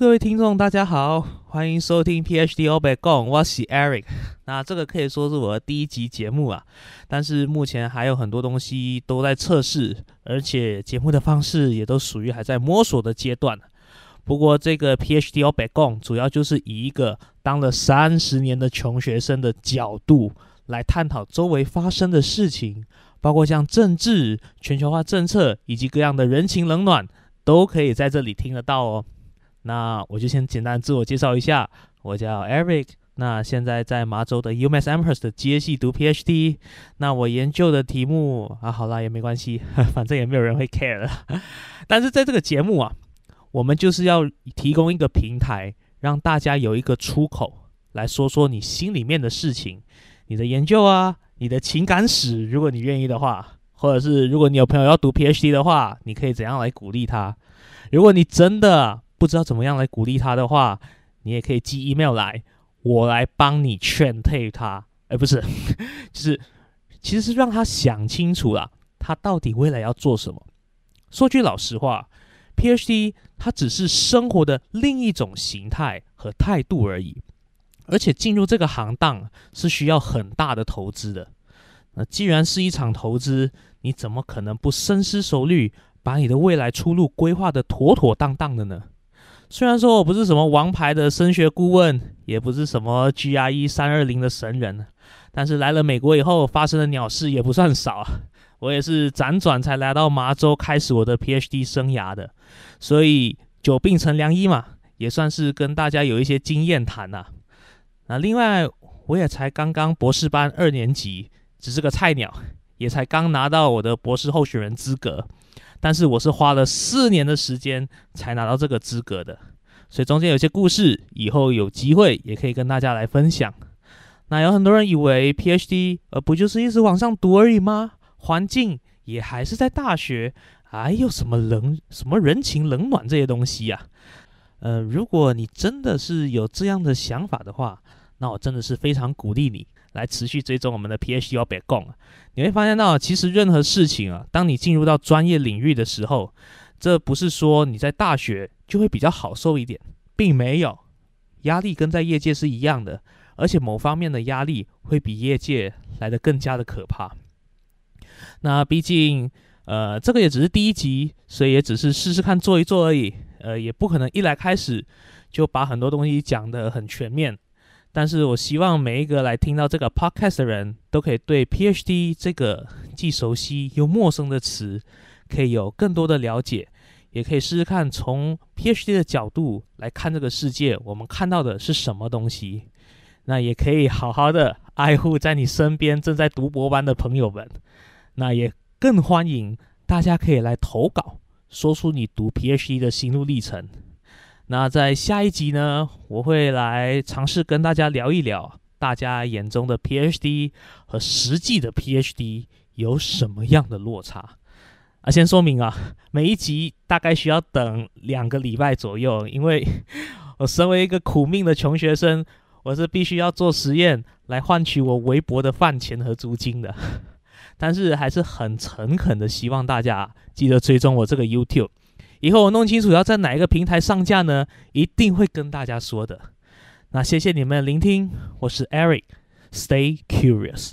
各位听众，大家好，欢迎收听 PhD 欧北共，我是 Eric。那这个可以说是我的第一集节目啊，但是目前还有很多东西都在测试，而且节目的方式也都属于还在摸索的阶段。不过这个 PhD 欧北共主要就是以一个当了三十年的穷学生的角度来探讨周围发生的事情，包括像政治、全球化政策以及各样的人情冷暖，都可以在这里听得到哦。那我就先简单自我介绍一下，我叫 Eric，那现在在麻州的 UMass Amherst 的接系读 PhD。那我研究的题目啊，好啦，也没关系，反正也没有人会 care 了。但是在这个节目啊，我们就是要提供一个平台，让大家有一个出口来说说你心里面的事情，你的研究啊，你的情感史，如果你愿意的话，或者是如果你有朋友要读 PhD 的话，你可以怎样来鼓励他？如果你真的不知道怎么样来鼓励他的话，你也可以寄 email 来，我来帮你劝退他。哎，不是，就是其实是让他想清楚了，他到底未来要做什么。说句老实话，PhD 它只是生活的另一种形态和态度而已，而且进入这个行当是需要很大的投资的。那既然是一场投资，你怎么可能不深思熟虑，把你的未来出路规划的妥妥当当的呢？虽然说我不是什么王牌的升学顾问，也不是什么 GRE 三二零的神人，但是来了美国以后发生的鸟事也不算少啊。我也是辗转才来到麻州开始我的 PhD 生涯的，所以久病成良医嘛，也算是跟大家有一些经验谈呐。那另外我也才刚刚博士班二年级，只是个菜鸟，也才刚拿到我的博士候选人资格。但是我是花了四年的时间才拿到这个资格的，所以中间有些故事，以后有机会也可以跟大家来分享。那有很多人以为 PhD 呃不就是一直往上读而已吗？环境也还是在大学，还有什么冷什么人情冷暖这些东西呀？呃，如果你真的是有这样的想法的话，那我真的是非常鼓励你。来持续追踪我们的 PhD 要别共，你会发现到，其实任何事情啊，当你进入到专业领域的时候，这不是说你在大学就会比较好受一点，并没有，压力跟在业界是一样的，而且某方面的压力会比业界来的更加的可怕。那毕竟，呃，这个也只是第一集，所以也只是试试看做一做而已，呃，也不可能一来开始就把很多东西讲得很全面。但是我希望每一个来听到这个 podcast 的人都可以对 PhD 这个既熟悉又陌生的词，可以有更多的了解，也可以试试看从 PhD 的角度来看这个世界，我们看到的是什么东西。那也可以好好的爱护在你身边正在读博班的朋友们。那也更欢迎大家可以来投稿，说出你读 PhD 的心路历程。那在下一集呢，我会来尝试跟大家聊一聊，大家眼中的 PhD 和实际的 PhD 有什么样的落差啊？先说明啊，每一集大概需要等两个礼拜左右，因为我身为一个苦命的穷学生，我是必须要做实验来换取我微薄的饭钱和租金的。但是还是很诚恳的，希望大家记得追踪我这个 YouTube。以后我弄清楚要在哪一个平台上架呢，一定会跟大家说的。那谢谢你们聆听，我是 Eric，Stay curious。